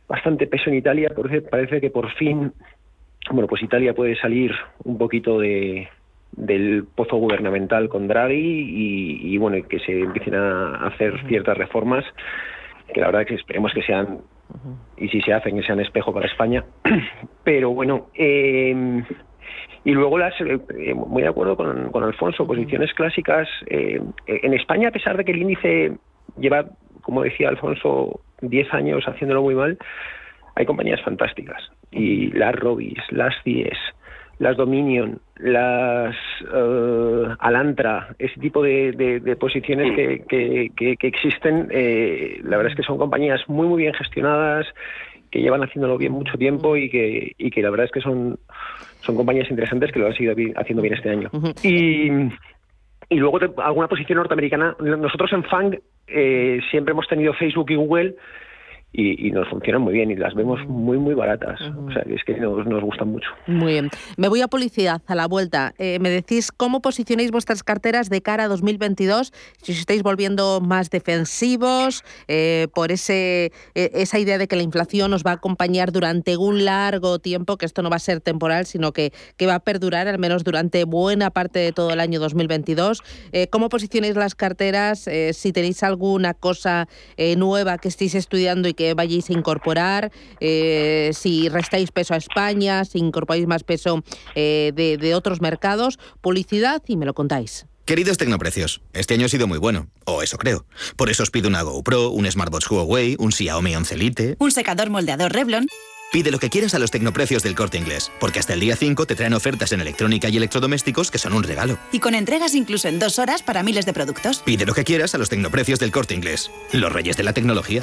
bastante peso en Italia, porque parece que por fin, bueno, pues Italia puede salir un poquito de, del pozo gubernamental con Draghi y, bueno, que se empiecen a hacer ciertas reformas que la verdad es que esperemos que sean y si se hacen que sean espejo para España, (clears throat) pero bueno, eh, y luego las, eh, eh, muy de acuerdo con, con Alfonso, posiciones clásicas. Eh, en España, a pesar de que el índice lleva, como decía Alfonso, 10 años haciéndolo muy mal, hay compañías fantásticas. Y las Robis, las CIES, las Dominion, las Alantra, ese tipo de, posiciones que, que, que, existen, la verdad es que son compañías muy, muy bien gestionadas, que llevan haciéndolo bien mucho tiempo y que, y que la verdad es que son son compañías interesantes que lo han seguido haciendo bien este año. Y y luego alguna posición norteamericana. Nosotros en FANG eh, siempre hemos tenido Facebook y Google y, nos funcionan muy bien y las vemos muy, muy baratas. O sea, es que nos, nos, gustan mucho. Muy bien. Me voy a publicidad a la vuelta. Eh, me decís cómo posicionáis vuestras carteras de cara a 2022, si os estáis volviendo más defensivos eh, por ese, e, esa idea de que la inflación os va a acompañar durante un largo tiempo, que esto no va a ser temporal, sino que, que va a perdurar al menos durante buena parte de todo el año 2022. Eh, ¿Cómo posicionáis las carteras? si tenéis alguna cosa nueva que estéis estudiando y que vayáis a incorporar, eh, si restáis peso a España, si incorporáis más peso eh, de, otros mercados, publicidad y me lo contáis. Queridos Tecnoprecios, este año ha sido muy bueno, o eso creo. Por eso os pido una GoPro, un Smartwatch Huawei, un Xiaomi 11 Lite... Un secador moldeador Revlon... Pide lo que quieras a los tecnoprecios del corte inglés, porque hasta el día 5 te traen ofertas en electrónica y electrodomésticos que son un regalo. Y con entregas incluso en dos horas para miles de productos. Pide lo que quieras a los tecnoprecios del corte inglés, los reyes de la tecnología.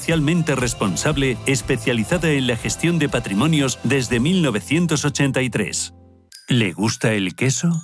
socialmente responsable especializada en la gestión de patrimonios desde 1983. ¿Le gusta el queso?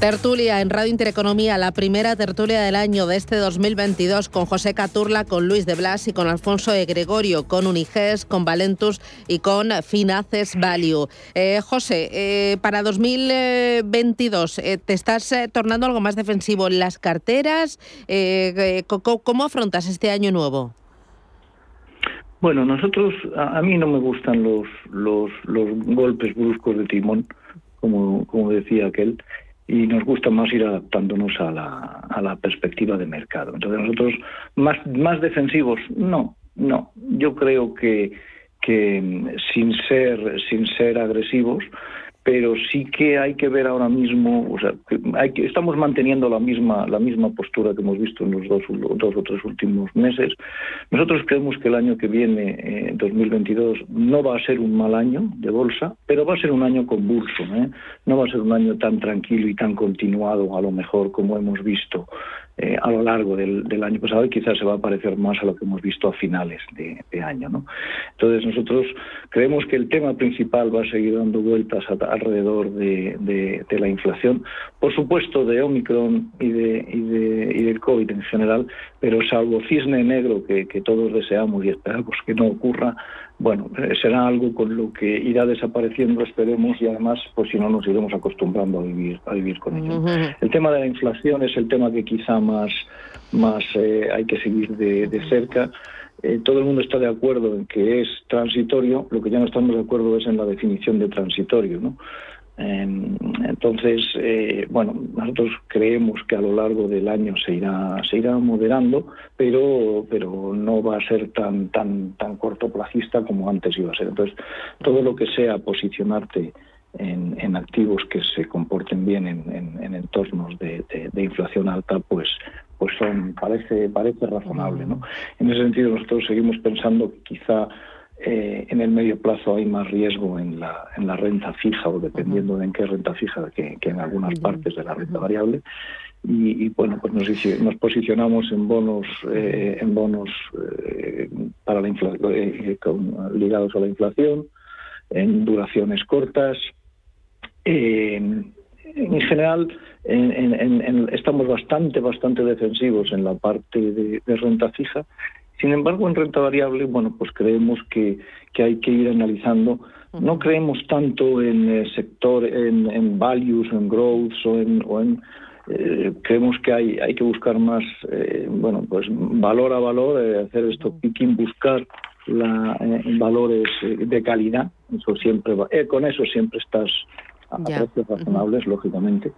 Tertulia en Radio Intereconomía, la primera tertulia del año de este 2022 con José Caturla, con Luis de Blas y con Alfonso de Gregorio, con Uniges, con Valentus y con Finaces Value. Eh, José, eh, para 2022, eh, ¿te estás tornando algo más defensivo en las carteras? ¿Cómo afrontas este año nuevo? Bueno, nosotros, a, mí no me gustan los, los, los golpes bruscos de timón, como, como decía aquel y nos gusta más ir adaptándonos a la, a la perspectiva de mercado. Entonces nosotros más, más defensivos, no, no. Yo creo que, que mm, sin ser, sin ser agresivos, pero sí que hay que ver ahora mismo, o sea, hay que, estamos manteniendo la misma la misma postura que hemos visto en los dos, dos o tres últimos meses. Nosotros creemos que el año que viene, eh, 2022, no va a ser un mal año de bolsa, pero va a ser un año convulso. ¿eh? No va a ser un año tan tranquilo y tan continuado, a lo mejor, como hemos visto eh, a lo largo del, año pasado y quizás se va a parecer más a lo que hemos visto a finales de, año. ¿no? Entonces nosotros creemos que el tema principal va a seguir dando vueltas alrededor de, la inflación, por supuesto de Omicron y, de, y, del COVID en general, pero salvo cisne negro que todos deseamos y esperamos que no ocurra, bueno, eh, será algo con lo que irá desapareciendo, esperemos, y además, pues si no, nos iremos acostumbrando a vivir, a vivir con ello. El tema de la inflación es el tema que quizá más, más eh, hay que seguir de, cerca. Eh, todo el mundo está de acuerdo en que es transitorio, lo que ya no estamos de acuerdo es en la definición de transitorio, ¿no? Em, entonces, eh, bueno, nosotros creemos que a lo largo del año se irá, se irá moderando, pero, pero no va a ser tan, tan, tan cortoplacista como antes iba a ser. Entonces, todo lo que sea posicionarte en, en activos que se comporten bien en, en, entornos de, de, inflación alta, pues, pues son, parece, parece razonable. ¿no? En ese sentido, nosotros seguimos pensando que quizá eh, en el medio plazo hay más riesgo en la, en la renta fija o dependiendo de en qué renta fija que, en algunas partes de la renta variable. Y, bueno, pues nos, nos, posicionamos en bonos, eh, en bonos eh, para la ligados a la inflación, en duraciones cortas. en general, estamos bastante, bastante defensivos en la parte de renta fija sin embargo, en renta variable, bueno, pues creemos que, que hay que ir analizando. No creemos tanto en el sector, en, en values, en growth o en, o en eh, creemos que hay, hay que buscar más, eh, bueno, pues valor a valor, eh, hacer esto picking, buscar la, valores de calidad. Eso siempre va, con eso siempre estás a precios razonables, lógicamente.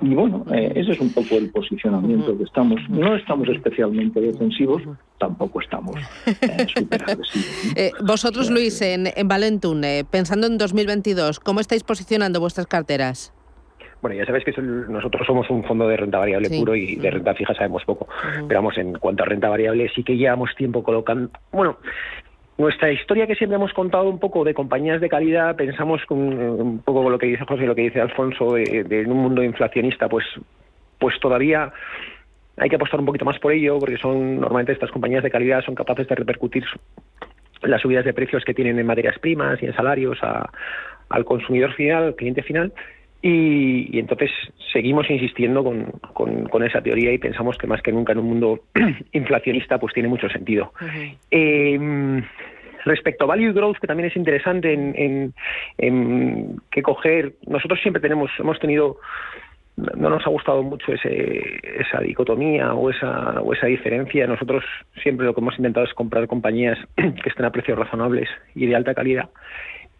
Y bueno, eh, ese es un poco el posicionamiento que estamos. No estamos especialmente defensivos, tampoco estamos (laughs) eh, súper agresivos. Eh, vosotros, Luis, en, en Valentun, pensando en 2022, ¿cómo estáis posicionando vuestras carteras? Bueno, ya sabéis que nosotros somos un fondo de renta variable puro y de renta fija sabemos poco. Pero vamos, en cuanto a renta variable sí que llevamos tiempo colocando... Bueno, nuestra historia que siempre hemos contado un poco de compañías de calidad, pensamos con, un poco con lo que dice José y lo que dice Alfonso, de, en un mundo inflacionista, pues, pues todavía hay que apostar un poquito más por ello, porque son normalmente estas compañías de calidad son capaces de repercutir las subidas de precios que tienen en materias primas y en salarios al consumidor final, al cliente final. Y, entonces seguimos insistiendo con, con, esa teoría y pensamos que más que nunca en un mundo (clears throat) inflacionista pues tiene mucho sentido. Em, respecto a value growth, que también es interesante en, en, en que coger, nosotros siempre tenemos, hemos tenido no nos ha gustado mucho ese, esa dicotomía o esa, o esa diferencia. Nosotros siempre lo que hemos intentado es comprar compañías (clears throat) que estén a precios razonables y de alta calidad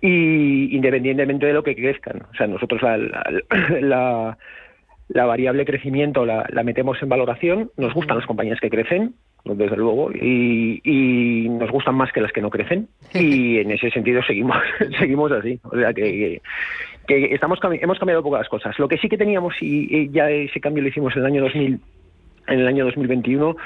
y independientemente de lo que crezcan. O sea, nosotros la, la (clears throat) variable crecimiento la, metemos en valoración. Nos gustan las compañías que crecen, desde luego, y, nos gustan más que las que no crecen. Y (laughs) en ese sentido seguimos, (laughs) seguimos así. O sea que, que, estamos hemos cambiado pocas cosas. Lo que sí que teníamos y, ya ese cambio lo hicimos en el año 2000, en el año 2021,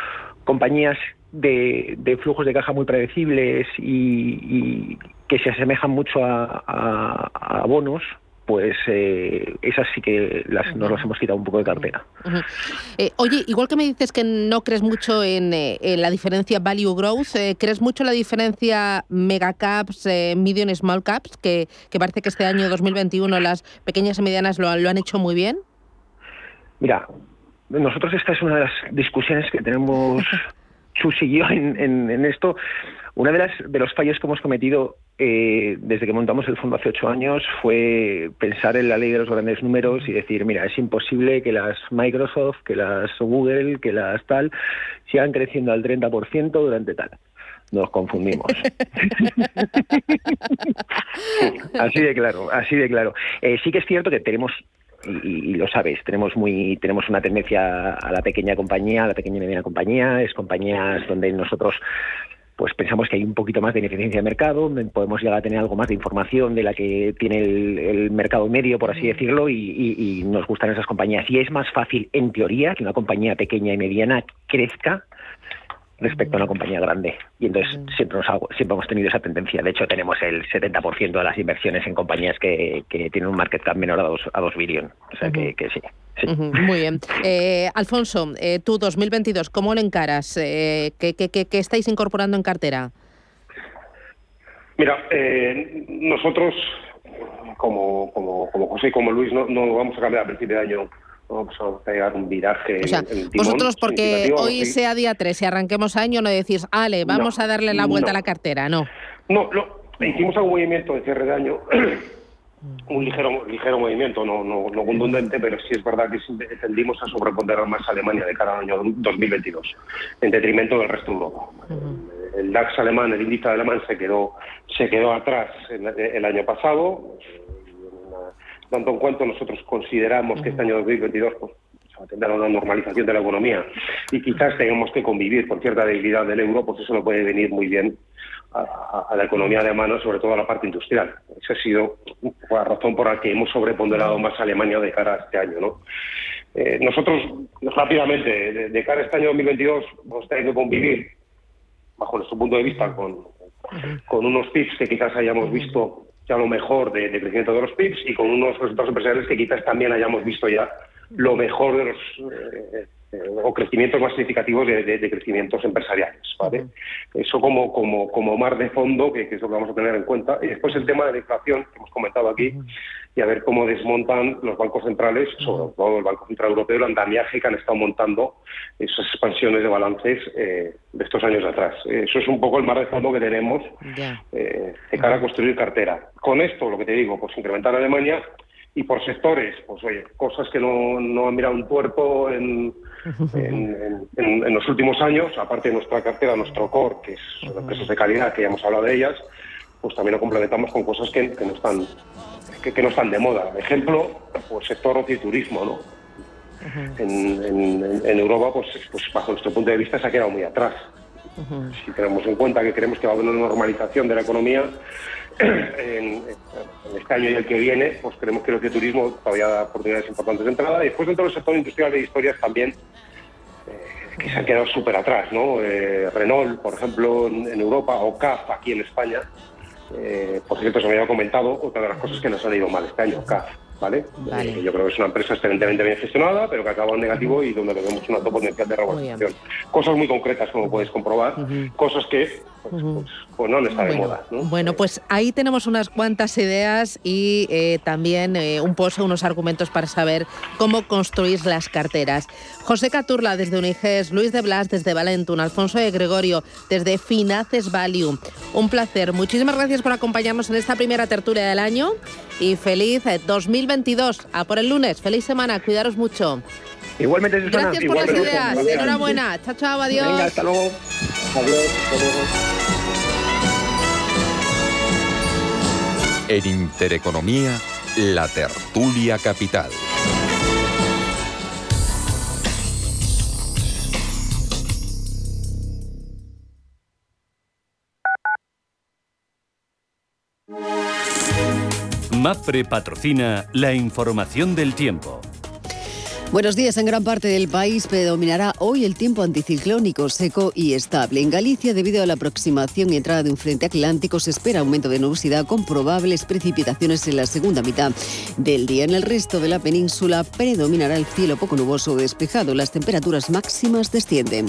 compañías de, flujos de caja muy predecibles y, que se asemejan mucho a bonos pues eh, esas sí que las, nos las hemos quitado un poco de cartera. Eh, oye, igual que me dices que no crees mucho en, eh, la diferencia value growth, eh, ¿crees mucho en la diferencia mega caps, medium small caps, que, parece que este año 2021 las pequeñas y medianas lo, han hecho muy bien? Mira, nosotros esta es una de las discusiones que tenemos (laughs) Chus y yo en, esto. Una de las de los fallos que hemos cometido eh, desde que montamos el fondo hace ocho años fue pensar en la ley de los grandes números y decir, mira, es imposible que las Microsoft, que las Google, que las tal, sigan creciendo al 30% durante tal. Nos confundimos. (laughs) (laughs) así de claro, así de claro. Eh, sí que es cierto que tenemos y, lo sabes, tenemos muy tenemos una tendencia a la pequeña compañía, a la pequeña y mediana compañía, es compañías donde nosotros pues pensamos que hay un poquito más de ineficiencia de mercado, podemos llegar a tener algo más de información de la que tiene el, mercado medio, por así mm. decirlo, y, nos gustan esas compañías. Y es más fácil, en teoría, que una compañía pequeña y mediana crezca respecto a una compañía grande. Y entonces siempre, nos siempre hemos tenido esa tendencia. De hecho, tenemos el 70% de las inversiones en compañías que, tienen un market cap menor a 2 a dos billion. O sea que, sí. Muy bien. (laughs) Eh, Alfonso, eh, tú 2022, ¿cómo lo encaras? Eh, ¿qué, qué, estáis incorporando en cartera? Mira, eh, nosotros, como, como, como José y como Luis, no, no vamos a cambiar a principio de año vamos a pegar un viraje. O sea, vosotros porque hoy sea día 3 y arranquemos año no decís, ale, vamos a darle la vuelta a la cartera, no. No, lo, hicimos algún movimiento de cierre de año, (clears throat) un ligero ligero movimiento, no, no, no contundente, pero sí es verdad que tendimos a sobreponderar más a Alemania de cara al año 2022, en detrimento del resto de Europa. El DAX alemán, el índice alemán se quedó, se quedó atrás el año pasado, tanto en cuanto nosotros consideramos que este año 2022 pues, se va a tener una normalización de la economía y quizás tengamos que convivir con cierta debilidad del euro, pues eso no puede venir muy bien a, la economía de mano, sobre todo a la parte industrial. Esa ha sido la razón por la que hemos sobreponderado más a Alemania de cara a este año. ¿no? Eh, nosotros, rápidamente, de, cara a este año 2022, vamos a tener que convivir, bajo nuestro punto de vista, con, con unos PIBs que quizás hayamos visto ya lo mejor de, crecimiento de los PIBs y con unos resultados empresariales que quizás también hayamos visto ya lo mejor de los eh, eh, o crecimientos más significativos de, crecimientos empresariales, ¿vale? Eso como, como, como mar de fondo, que, que, es lo que vamos a tener en cuenta. Y después el tema de la inflación, que hemos comentado aquí, y a ver cómo desmontan los bancos centrales, sobre todo el Banco Central Europeo, el andamiaje que han estado montando esas expansiones de balances eh, de estos años atrás. Eso es un poco el mar de fondo que tenemos eh, de cara a construir cartera. Con esto, lo que te digo, pues incrementar Alemania y por sectores, pues oye, cosas que no, no han mirado un puerto (laughs) en, en, los últimos años, aparte de nuestra cartera, nuestro core, que es empresas de calidad, que ya hemos hablado de ellas, pues también lo complementamos con cosas que, que no están que, no están de moda. Ejemplo, pues sector ocio y turismo, ¿no? en, Europa, pues, pues bajo nuestro punto de vista, se ha quedado muy atrás. Si tenemos en cuenta que creemos que va a haber una normalización de la economía (clears throat) en, este año y el que viene, pues creemos que el turismo todavía da oportunidades importantes de entrada. Y después, dentro del sector industrial de historias también, eh, que se han quedado súper atrás, ¿no? Eh, Renault, por ejemplo, en, Europa, o CAF aquí en España, eh, por cierto, se me había comentado otra de las cosas que nos han ido mal este año, CAF. ¿Vale? Eh, yo creo que es una empresa excelentemente bien gestionada, pero que acaba en negativo y donde tenemos una alto potencial de revalorización. Cosas muy concretas, como puedes comprobar, cosas que pues, pues, pues, no está de moda. Bueno, pues ahí tenemos unas cuantas ideas y eh, también eh, un pozo, unos argumentos para saber cómo construir las carteras. José Caturla desde Uniges, Luis de Blas desde Valentun, Alfonso de Gregorio desde Finaces Value. Un placer. Muchísimas gracias por acompañarnos en esta primera tertulia del año y feliz 2022. Eh, A por el lunes. Feliz semana. Cuidaros mucho. Igualmente, Gracias por las ideas. Enhorabuena. Chao, chao. Adiós. Venga, hasta luego. Adiós. En Intereconomía, la tertulia capital. Mafre patrocina la información del tiempo. Buenos días. En gran parte del país predominará hoy el tiempo anticiclónico, seco y estable. En Galicia, debido a la aproximación y entrada de un frente atlántico, se espera aumento de nubosidad con probables precipitaciones en la segunda mitad del día. En el resto de la península predominará el cielo poco nuboso o despejado. Las temperaturas máximas descienden.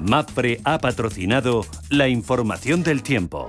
MAPRE ha patrocinado la información del tiempo.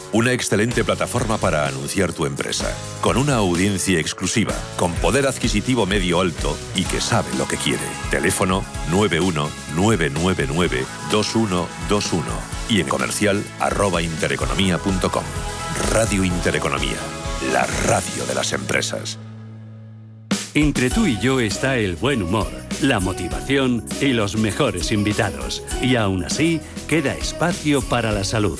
Una excelente plataforma para anunciar tu empresa. Con una audiencia exclusiva, con poder adquisitivo medio alto y que sabe lo que quiere. Teléfono 919992121 y en comercial arroba intereconomía.com. Radio Intereconomía. La radio de las empresas. Entre tú y yo está el buen humor, la motivación y los mejores invitados. Y aún así, queda espacio para la salud.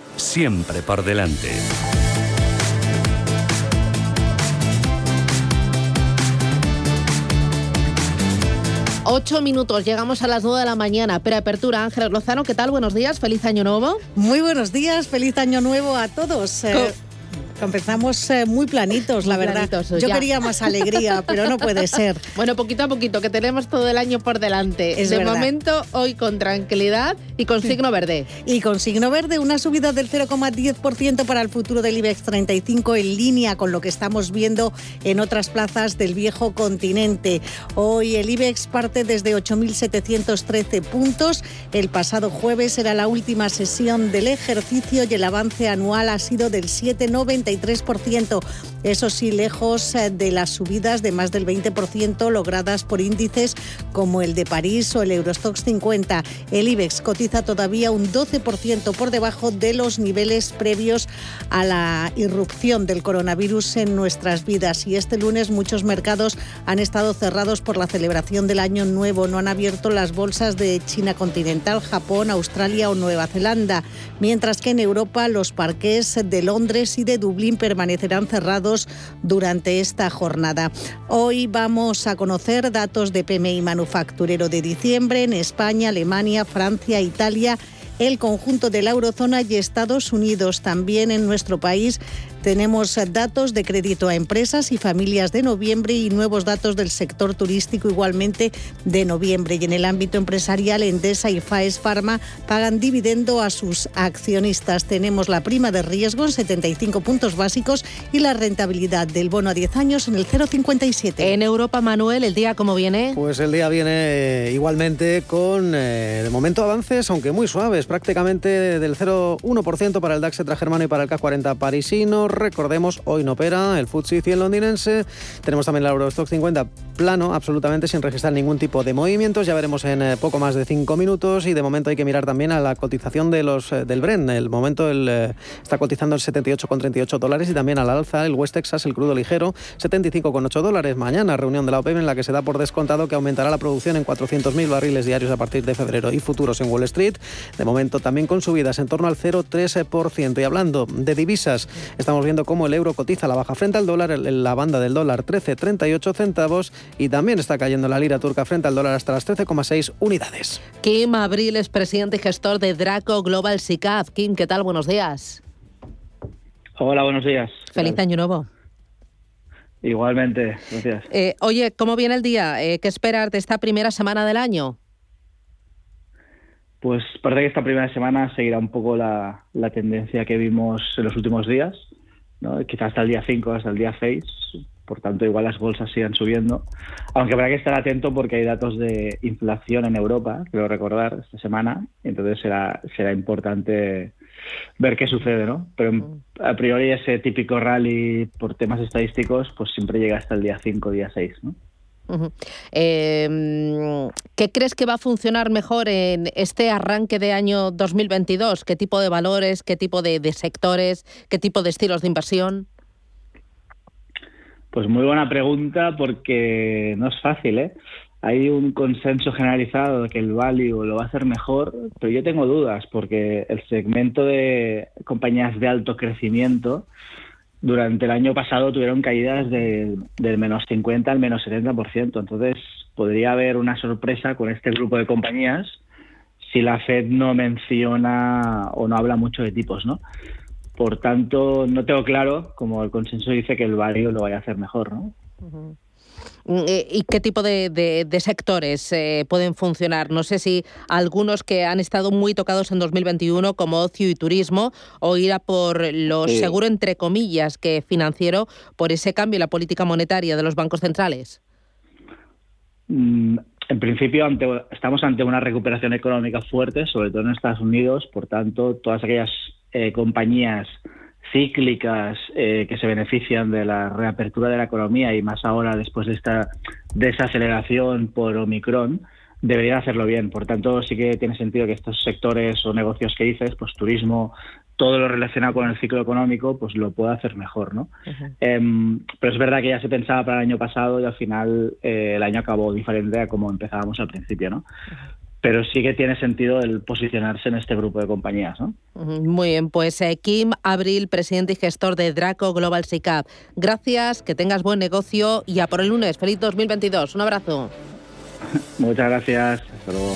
siempre por delante. Ocho minutos, llegamos a las nueve de la mañana. Preapertura, Ángel Lozano, ¿qué tal? Buenos días, feliz año nuevo. Muy buenos días, feliz año nuevo a todos. Eh, Empezamos eh, muy planitos, la verdad. planitos, Yo quería más alegría, (laughs) pero no puede ser. Bueno, poquito a poquito, que tenemos todo el año por delante. Es de verdad. momento, hoy con tranquilidad y con signo verde. Y con signo verde, una subida del 0,10% para el futuro del IBEX 35 en línea con lo que estamos viendo en otras plazas del viejo continente. Hoy el IBEX parte desde 8.713 puntos. El pasado jueves era la última sesión del ejercicio y el avance anual ha sido del 7,93%. Eso sí, lejos eh, de las subidas de más del 20% logradas por índices como el de París o el Eurostox 50. El IBEX cotiza todavía un 12% por debajo de los niveles previos a la irrupción del coronavirus en nuestras vidas. Y este lunes muchos mercados han estado cerrados por la celebración del Año Nuevo. No han abierto las bolsas de China continental, Japón, Australia o Nueva Zelanda. Mientras que en Europa los parques de Londres y de Dublín permanecerán cerrados durante esta jornada. Hoy vamos a conocer datos de PMI manufacturero de diciembre en España, Alemania, Francia, Italia el conjunto de la eurozona y Estados Unidos. También en nuestro país tenemos datos de crédito a empresas y familias de noviembre y nuevos datos del sector turístico igualmente de noviembre. Y en el ámbito empresarial, Endesa y Faes Pharma pagan dividendo a sus accionistas. Tenemos la prima de riesgo en 75 puntos básicos y la rentabilidad del bono a 10 años en el 0,57. En Europa, Manuel, ¿el día cómo viene? Pues el día viene eh, igualmente con, eh, de momento, avances, aunque muy suaves, prácticamente del 0,1% para el DAX germano y para el CAC 40 parisino. Recordemos, hoy no opera el FTSE 100 londinense. Tenemos también el Eurostock 50 plano, absolutamente sin registrar ningún tipo de movimientos. Ya veremos en eh, poco más de 5 minutos y de momento hay que mirar también a la cotización de los, eh, del Brent. El momento el, eh, está cotizando el 78,38 dólares y también al alza el West Texas, el crudo ligero, 75,8 dólares. Mañana reunión de la OPEP en la que se da por descontado que aumentará la producción en 400.000 barriles diarios a partir de febrero y futuros en Wall Street. De momento también con subidas en torno al 0,3%. Y hablando de divisas, estamos viendo cómo el euro cotiza la baja frente al dólar, en la banda del dólar 13,38 centavos y también está cayendo la lira turca frente al dólar hasta las 13,6 unidades. Kim Abril es presidente y gestor de Draco Global SICAF. Kim, ¿qué tal? Buenos días. Hola, buenos días. Feliz año nuevo. Igualmente, gracias. Eh, oye, ¿cómo viene el día? Eh, ¿Qué esperar de esta primera semana del año? Pues parece que esta primera semana seguirá un poco la, tendencia que vimos en los últimos días, ¿no? quizás hasta el día 5, hasta el día 6, por tanto igual las bolsas sigan subiendo, aunque habrá que estar atento porque hay datos de inflación en Europa, creo recordar, esta semana, entonces será, será importante ver qué sucede, ¿no? Pero mm. a priori ese típico rally por temas estadísticos pues siempre llega hasta el día 5, día 6, ¿no? Em, ¿Qué crees que va a funcionar mejor en este arranque de año 2022? ¿Qué tipo de valores, qué tipo de, sectores, qué tipo de estilos de inversión? Pues muy buena pregunta porque no es fácil, ¿eh? Hay un consenso generalizado de que el value lo va a hacer mejor, pero yo tengo dudas porque el segmento de compañías de alto crecimiento durante el año pasado tuvieron caídas de, del menos 50 al menos 70%. Entonces, podría haber una sorpresa con este grupo de compañías si la Fed no menciona o no habla mucho de tipos, ¿no? Por tanto, no tengo claro, como el consenso dice, que el barrio lo vaya a hacer mejor, ¿no? ¿Y qué tipo de, sectores eh, pueden funcionar? No sé si algunos que han estado muy tocados en 2021 como ocio y turismo o ir a por lo seguro entre comillas que financiero por ese cambio en la política monetaria de los bancos centrales. Mm, en principio estamos ante una recuperación económica fuerte, sobre todo en Estados Unidos, por tanto todas aquellas eh, compañías cíclicas eh, que se benefician de la reapertura de la economía y más ahora después de esta desaceleración por Omicron, deberían hacerlo bien. Por tanto, sí que tiene sentido que estos sectores o negocios que dices, pues turismo, todo lo relacionado con el ciclo económico, pues lo pueda hacer mejor, ¿no? Em, pero es verdad que ya se pensaba para el año pasado y al final eh, el año acabó diferente a como empezábamos al principio, ¿no? Pero sí que tiene sentido el posicionarse en este grupo de compañías. ¿no? Muy bien, pues eh, Kim Abril, presidente y gestor de Draco Global SICAP. Gracias, que tengas buen negocio y a por el lunes. Feliz 2022. Un abrazo. (laughs) Muchas gracias. Hasta luego.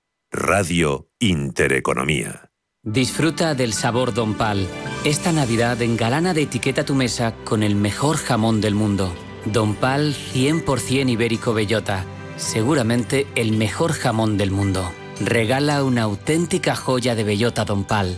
Radio Intereconomía. Disfruta del sabor Don Pal. Esta Navidad engalana de etiqueta tu mesa con el mejor jamón del mundo. Don Pal 100% ibérico bellota. Seguramente el mejor jamón del mundo. Regala una auténtica joya de bellota Don Pal.